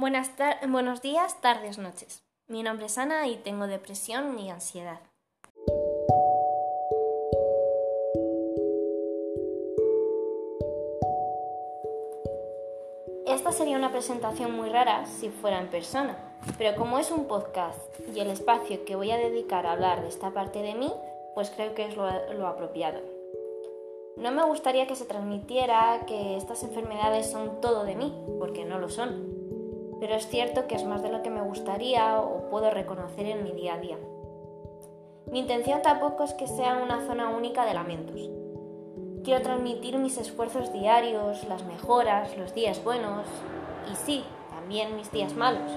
Buenas buenos días, tardes, noches. Mi nombre es Ana y tengo depresión y ansiedad. Esta sería una presentación muy rara si fuera en persona, pero como es un podcast y el espacio que voy a dedicar a hablar de esta parte de mí, pues creo que es lo, lo apropiado. No me gustaría que se transmitiera que estas enfermedades son todo de mí, porque no lo son pero es cierto que es más de lo que me gustaría o puedo reconocer en mi día a día. Mi intención tampoco es que sea una zona única de lamentos. Quiero transmitir mis esfuerzos diarios, las mejoras, los días buenos y sí, también mis días malos.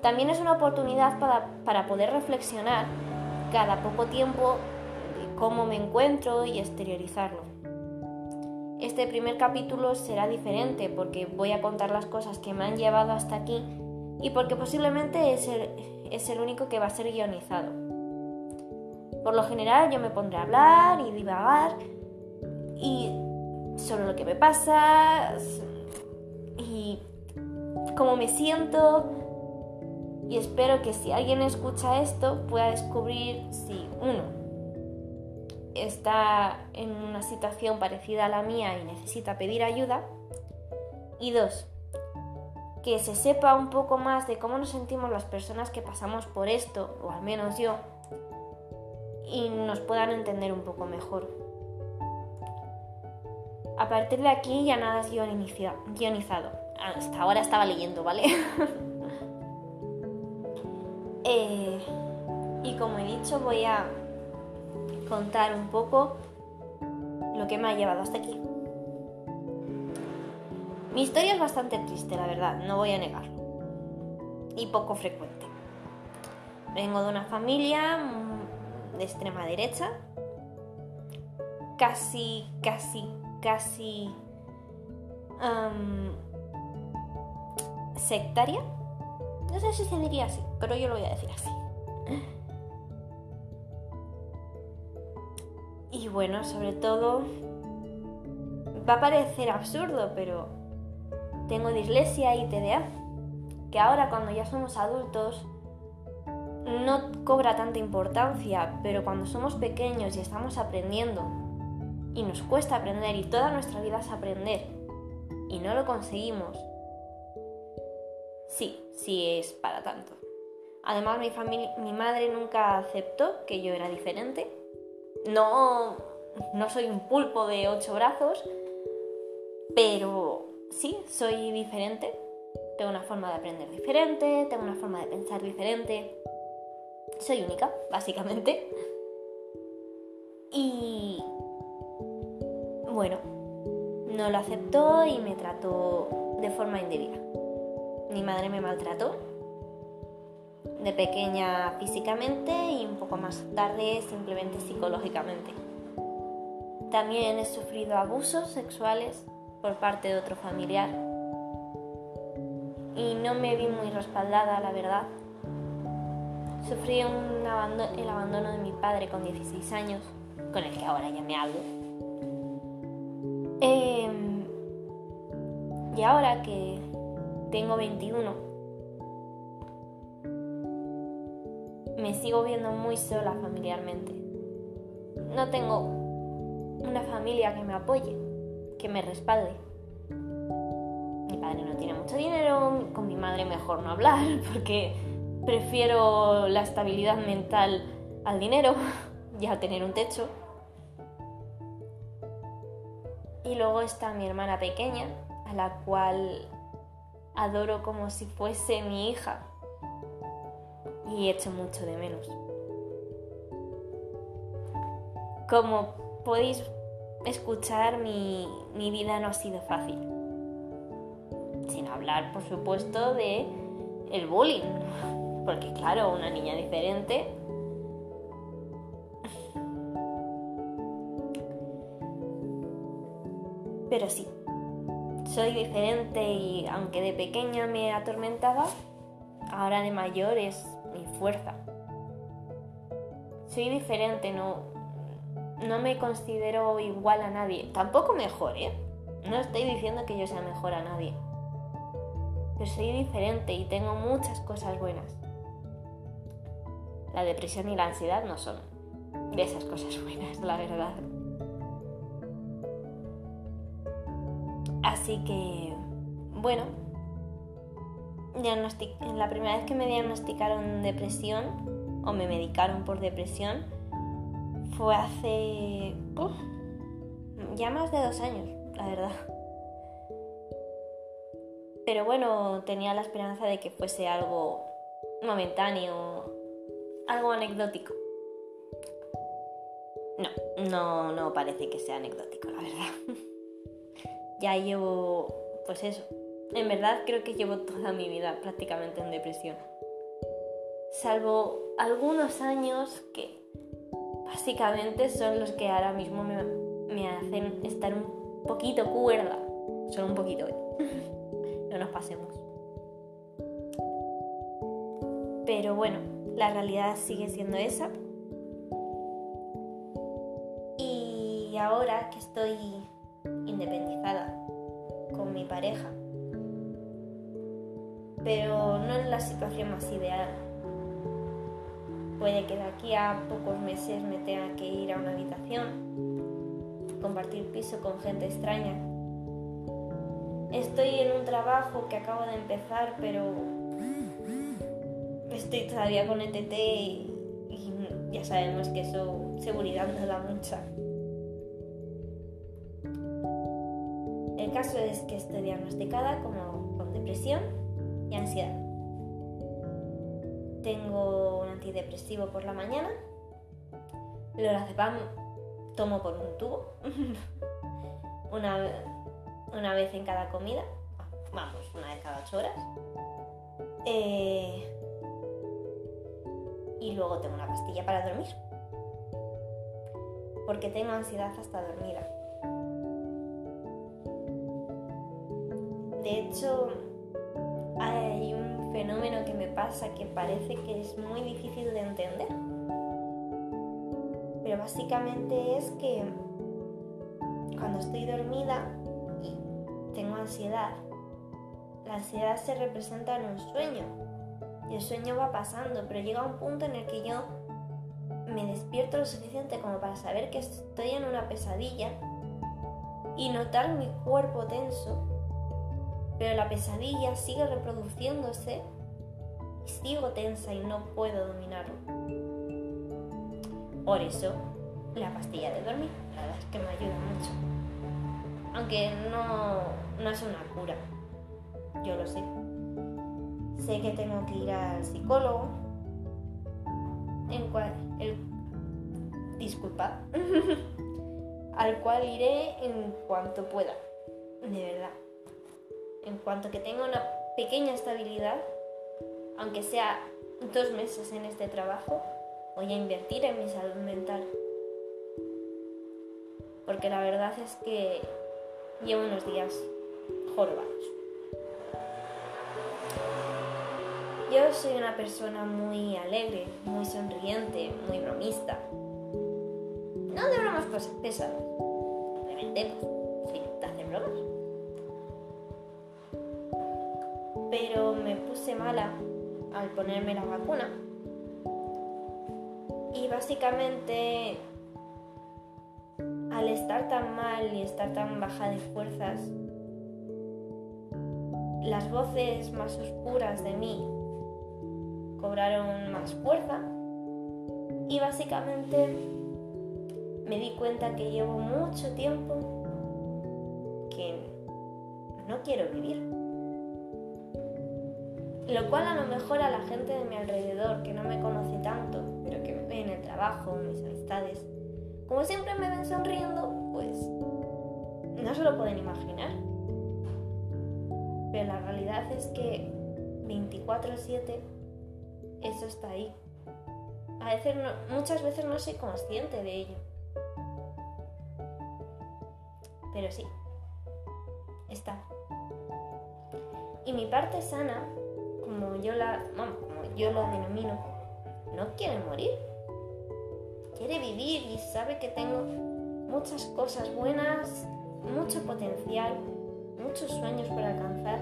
También es una oportunidad para, para poder reflexionar cada poco tiempo cómo me encuentro y exteriorizarlo. Este primer capítulo será diferente porque voy a contar las cosas que me han llevado hasta aquí y porque posiblemente es el, es el único que va a ser guionizado. Por lo general yo me pondré a hablar y divagar y sobre lo que me pasa y cómo me siento y espero que si alguien escucha esto pueda descubrir si uno está en una situación parecida a la mía y necesita pedir ayuda. Y dos, que se sepa un poco más de cómo nos sentimos las personas que pasamos por esto, o al menos yo, y nos puedan entender un poco mejor. A partir de aquí ya nada es guionizado. Hasta ahora estaba leyendo, ¿vale? Eh, y como he dicho, voy a contar un poco lo que me ha llevado hasta aquí. Mi historia es bastante triste, la verdad, no voy a negarlo. Y poco frecuente. Vengo de una familia de extrema derecha, casi, casi, casi sectaria. No sé si se diría así, pero yo lo voy a decir así. Y bueno, sobre todo, va a parecer absurdo, pero tengo dislexia y TDA, que ahora cuando ya somos adultos no cobra tanta importancia, pero cuando somos pequeños y estamos aprendiendo, y nos cuesta aprender, y toda nuestra vida es aprender, y no lo conseguimos, sí, sí es para tanto. Además, mi, mi madre nunca aceptó que yo era diferente no, no soy un pulpo de ocho brazos, pero sí, soy diferente. Tengo una forma de aprender diferente, tengo una forma de pensar diferente. Soy única, básicamente. Y bueno, no lo aceptó y me trató de forma indebida. Mi madre me maltrató de pequeña físicamente y un poco más tarde simplemente psicológicamente. También he sufrido abusos sexuales por parte de otro familiar y no me vi muy respaldada, la verdad. Sufrí un el abandono de mi padre con 16 años, con el que ahora ya me hablo. Em, y ahora que tengo 21, me sigo viendo muy sola familiarmente. No tengo una familia que me apoye, que me respalde. Mi padre no tiene mucho dinero, con mi madre mejor no hablar porque prefiero la estabilidad mental al dinero y a tener un techo. Y luego está mi hermana pequeña, a la cual adoro como si fuese mi hija y echo mucho de menos. Como podéis escuchar, mi, mi vida no ha sido fácil. Sin hablar, por supuesto, de el bullying. Porque claro, una niña diferente Pero sí, soy diferente y aunque de pequeña me atormentaba, ahora de mayor es mi fuerza. Soy diferente, no, no me considero igual a nadie. Tampoco mejor, ¿eh? No estoy diciendo que yo sea mejor a nadie. pero soy diferente y tengo muchas cosas buenas. La depresión y la ansiedad no son de esas cosas buenas, la verdad. Así que, bueno, la primera vez que me diagnosticaron depresión o me medicaron por depresión fue hace ya más de dos años, la verdad. Pero bueno, tenía la esperanza de que fuese algo momentáneo, algo anecdótico. No, no, no parece que sea anecdótico, la verdad. ya llevo, pues eso, en verdad creo que llevo toda mi vida prácticamente en depresión. Salvo algunos años que básicamente son los que ahora mismo me, hacen estar un poquito cuerda. Solo un poquito, no nos pasemos. Pero bueno, la realidad sigue siendo esa. Y ahora que estoy independizada con mi pareja, pero no es la situación más ideal. Puede que de aquí a pocos meses me tenga que ir a una habitación, compartir piso con gente extraña Estoy en un trabajo que acabo de empezar, pero estoy todavía con ETT y, ya sabemos que eso seguridad no da mucha. El caso es que estoy diagnosticada como con depresión y ansiedad. Tengo un antidepresivo por la mañana, lorazepam tomo por un tubo, una una vez en cada comida, vamos, una vez cada ocho horas. Eh, y luego tengo una pastilla para dormir. Porque tengo ansiedad hasta dormida. De hecho, fenómeno que me pasa que parece que es muy difícil de entender. Pero básicamente es que cuando estoy dormida tengo ansiedad. La ansiedad se representa en un sueño y el sueño va pasando, pero llega un punto en el que yo me despierto lo suficiente como para saber que estoy en una pesadilla y notar mi cuerpo tenso, pero la pesadilla sigue reproduciéndose sigo tensa y no puedo dominarlo. Por eso, la pastilla de dormir, la verdad es que me ayuda mucho aunque no, es una cura, yo lo sé. Sé que tengo que ir al psicólogo, en cual, el, disculpa, al cual iré en cuanto pueda, de verdad. En cuanto que tenga una pequeña estabilidad, aunque sea dos meses en este trabajo, voy a invertir en mi salud mental. Porque la verdad es que llevo unos días jorobados. Yo soy una persona muy alegre, muy sonriente, muy bromista. No de bromas pesadas, obviamente, mala al ponerme la vacuna. Y básicamente al estar tan mal y estar tan baja de fuerzas, las voces más oscuras de mí cobraron más fuerza y básicamente me di cuenta que llevo mucho tiempo que no quiero vivir. Lo cual a lo mejor a la gente de mi alrededor que no me conoce tanto, pero que me ve en el trabajo, mis amistades, como siempre me ven sonriendo, pues no se lo pueden imaginar. Pero la realidad es que 24/7 eso está ahí. A veces muchas veces no soy consciente de ello. Pero sí, está. Y mi parte sana, yo la, yo denomino, no quiere morir quiere vivir y sabe que tengo muchas cosas buenas, mucho potencial, muchos sueños por alcanzar.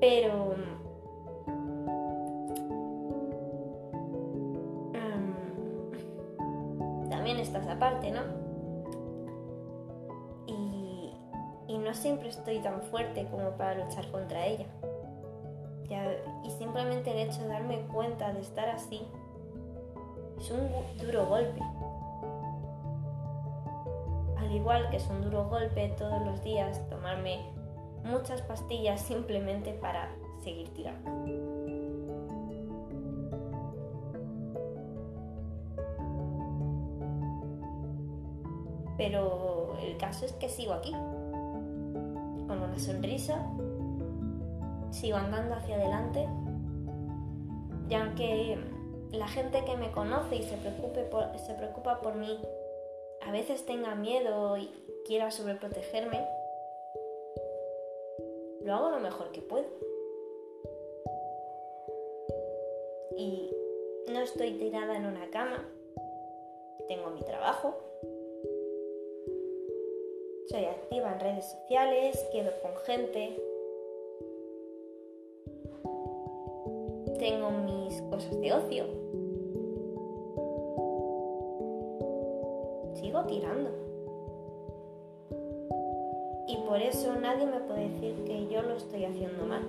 Pero mm, también está esa parte, ¿no? Y no siempre estoy tan fuerte como para luchar contra ella. Y simplemente el hecho de darme cuenta de estar así es un duro golpe. Al igual que es un duro golpe todos los días tomarme muchas pastillas simplemente para seguir tirando. Pero el caso es que sigo aquí, con una sonrisa, sigo andando hacia adelante, y aunque la gente que me conoce y se, preocupe se preocupa por mí a veces tenga miedo y quiera sobreprotegerme, lo hago lo mejor que puedo. Y no estoy tirada en una cama, tengo mi trabajo, soy activa en redes sociales, quedo con gente, tengo mis cosas de ocio. Sigo tirando y por eso nadie me puede decir que yo lo estoy haciendo mal.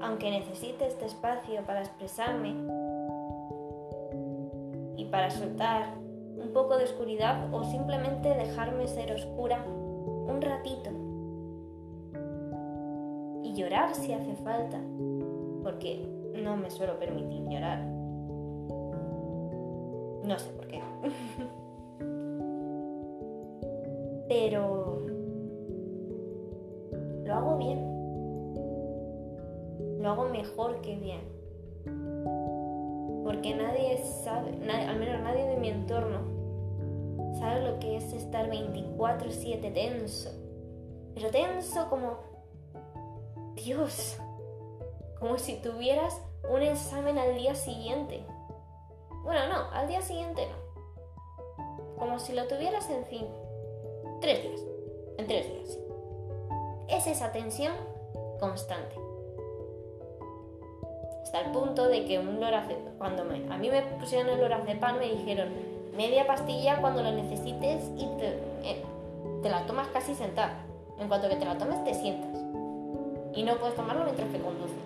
Aunque necesite este espacio para expresarme y para soltar un poco de oscuridad o simplemente dejarme ser oscura un ratito si hace falta, porque no me suelo permitir llorar. No sé por qué. pero lo hago bien. Lo hago mejor que bien. Porque nadie sabe, al menos nadie de mi entorno, sabe lo que es estar 24/7 tenso. Pero tenso como... Dios. Como si tuvieras un examen al día siguiente. Bueno, no, al día siguiente no. Como si lo tuvieras en fin Tres días. En tres días. Es esa tensión constante. Hasta el punto de que un lorazepam, cuando me, a mí me pusieron el lorazepam me dijeron media pastilla cuando lo necesites y te, eh, te la tomas casi sentada. En cuanto que te la tomes te sientas. Y no puedes tomarlo mientras que conduces.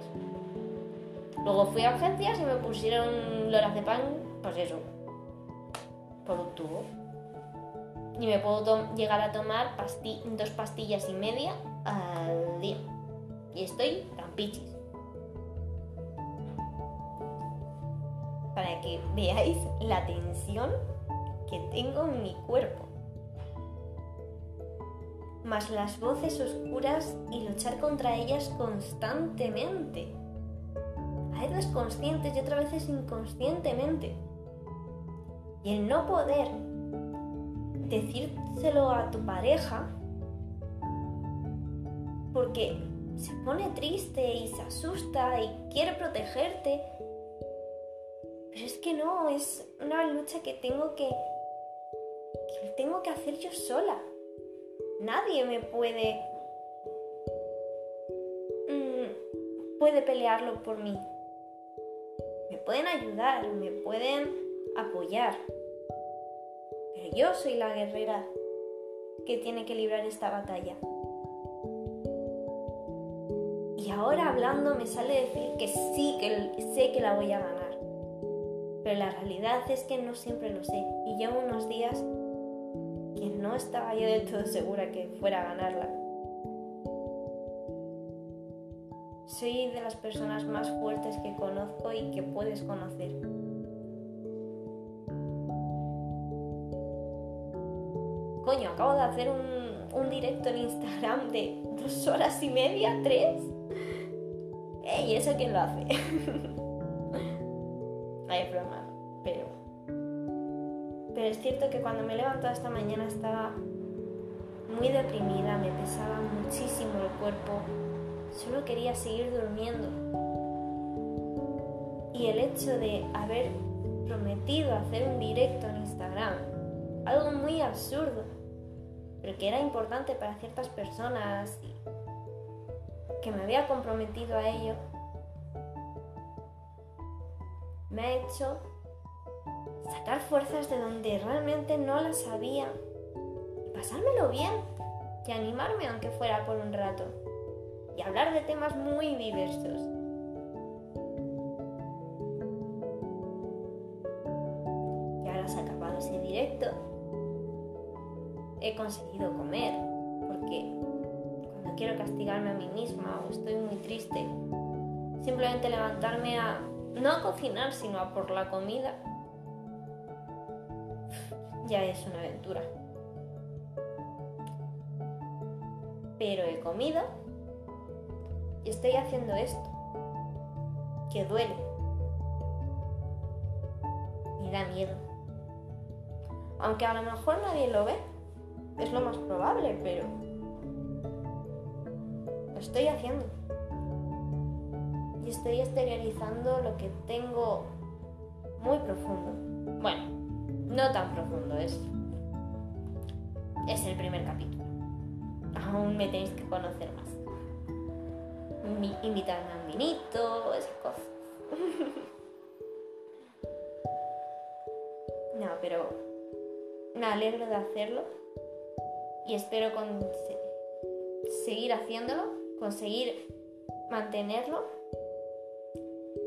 Luego fui a urgencias y me pusieron lorazepam, pues eso, por un tubo y me puedo llegar a tomar dos pastillas y media al día. Y estoy tan pichis. Para que veáis la tensión que tengo en mi cuerpo. Más las voces oscuras y luchar contra ellas constantemente. A veces conscientes y otras veces inconscientemente. Y el no poder decírselo a tu pareja porque se pone triste y se asusta y quiere protegerte. Pero es que no, es una lucha que tengo que, que tengo que hacer yo sola. Nadie me puede mm, puede pelearlo por mí. Me pueden ayudar, me pueden apoyar, yo soy la guerrera que tiene que librar esta batalla. Y ahora hablando me sale decir que sí, que sé que la voy a ganar. Pero la realidad es que no siempre lo sé. Y llevo unos días que no estaba yo del todo segura que fuera a ganarla. Soy de las personas más fuertes que conozco y que puedes conocer. coño, acabo de hacer un, directo en Instagram de dos horas y media, tres. ¿Y eso quién lo hace? es cierto que cuando me he levantado esta mañana estaba muy deprimida, me pesaba muchísimo el cuerpo, solo quería seguir durmiendo. Y el hecho de haber prometido hacer un directo en Instagram, algo muy absurdo, pero que era importante para ciertas personas que me había comprometido a ello, me ha hecho sacar fuerzas de donde realmente no las había y pasármelo bien y animarme aunque fuera por un rato y hablar de temas muy diversos. Y ahora se ha acabado ese directo. He conseguido comer porque cuando quiero castigarme a mí misma o estoy muy triste, simplemente levantarme a no a cocinar, sino a por la comida, ya es una aventura. Pero he comido y estoy haciendo esto, que duele y da miedo. Aunque a lo mejor nadie lo ve, es lo más probable, pero lo estoy haciendo. Y estoy exteriorizando lo que tengo muy profundo. Bueno, no tan profundo, es, es el primer capítulo. Aún me tenéis que conocer más invitarme a un vinito, esas cosas. no, pero me alegro de hacerlo y espero seguir haciéndolo, conseguir mantenerlo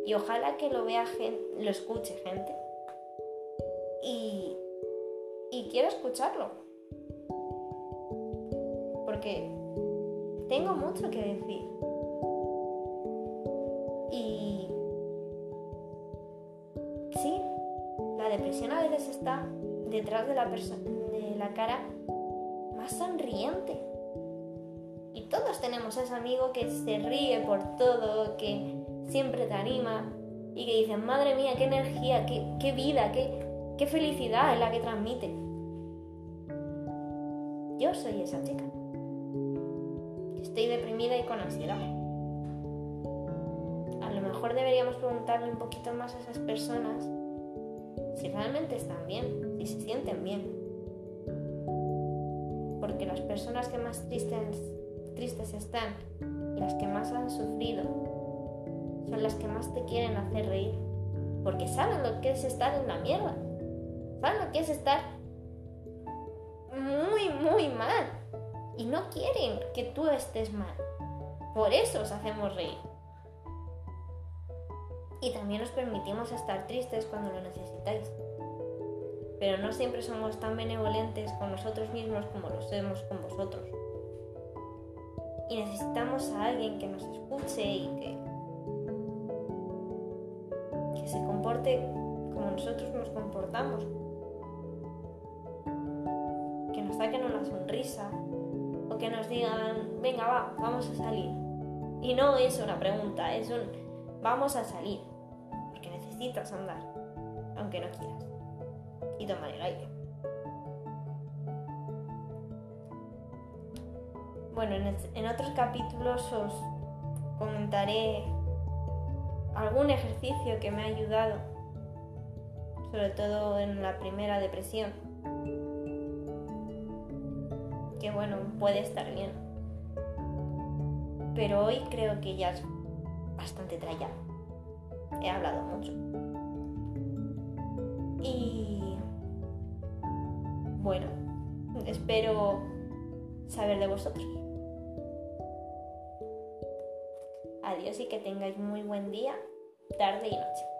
y ojalá que lo vea gente, lo escuche gente y, y quiero escucharlo porque tengo mucho que decir depresión a veces está detrás de la, de la cara más sonriente. Y todos tenemos ese amigo que se ríe por todo, que siempre te anima y que dice, madre mía, qué energía, qué, vida, qué, qué felicidad es la que transmite. Yo soy esa chica. Estoy deprimida y con ansiedad. A lo mejor deberíamos preguntarle un poquito más a esas personas si realmente están bien, si se sienten bien. Porque las personas que más tristes, tristes están las que más han sufrido son las que más te quieren hacer reír. Porque saben lo que es estar en la mierda. Saben lo estar muy, muy mal. Y no quieren que tú estés mal. Por eso os hacemos reír y también os permitimos estar tristes cuando lo necesitáis. Pero no siempre somos tan benevolentes con nosotros mismos como lo somos con vosotros. Y necesitamos a alguien que nos escuche y que, que se comporte como nosotros nos comportamos. Saquen una sonrisa o que nos digan, venga, va, vamos a salir. Y no es una pregunta, es un vamos a salir necesitas andar, aunque no quieras, y tomar el aire. Bueno, en, otros capítulos os comentaré algún ejercicio que me ha ayudado, sobre todo en la primera depresión, que bueno, puede estar bien. Pero hoy creo que ya es bastante trallado he hablado mucho. Y bueno, espero saber de vosotros. Adiós y que tengáis muy buen día, tarde y noche.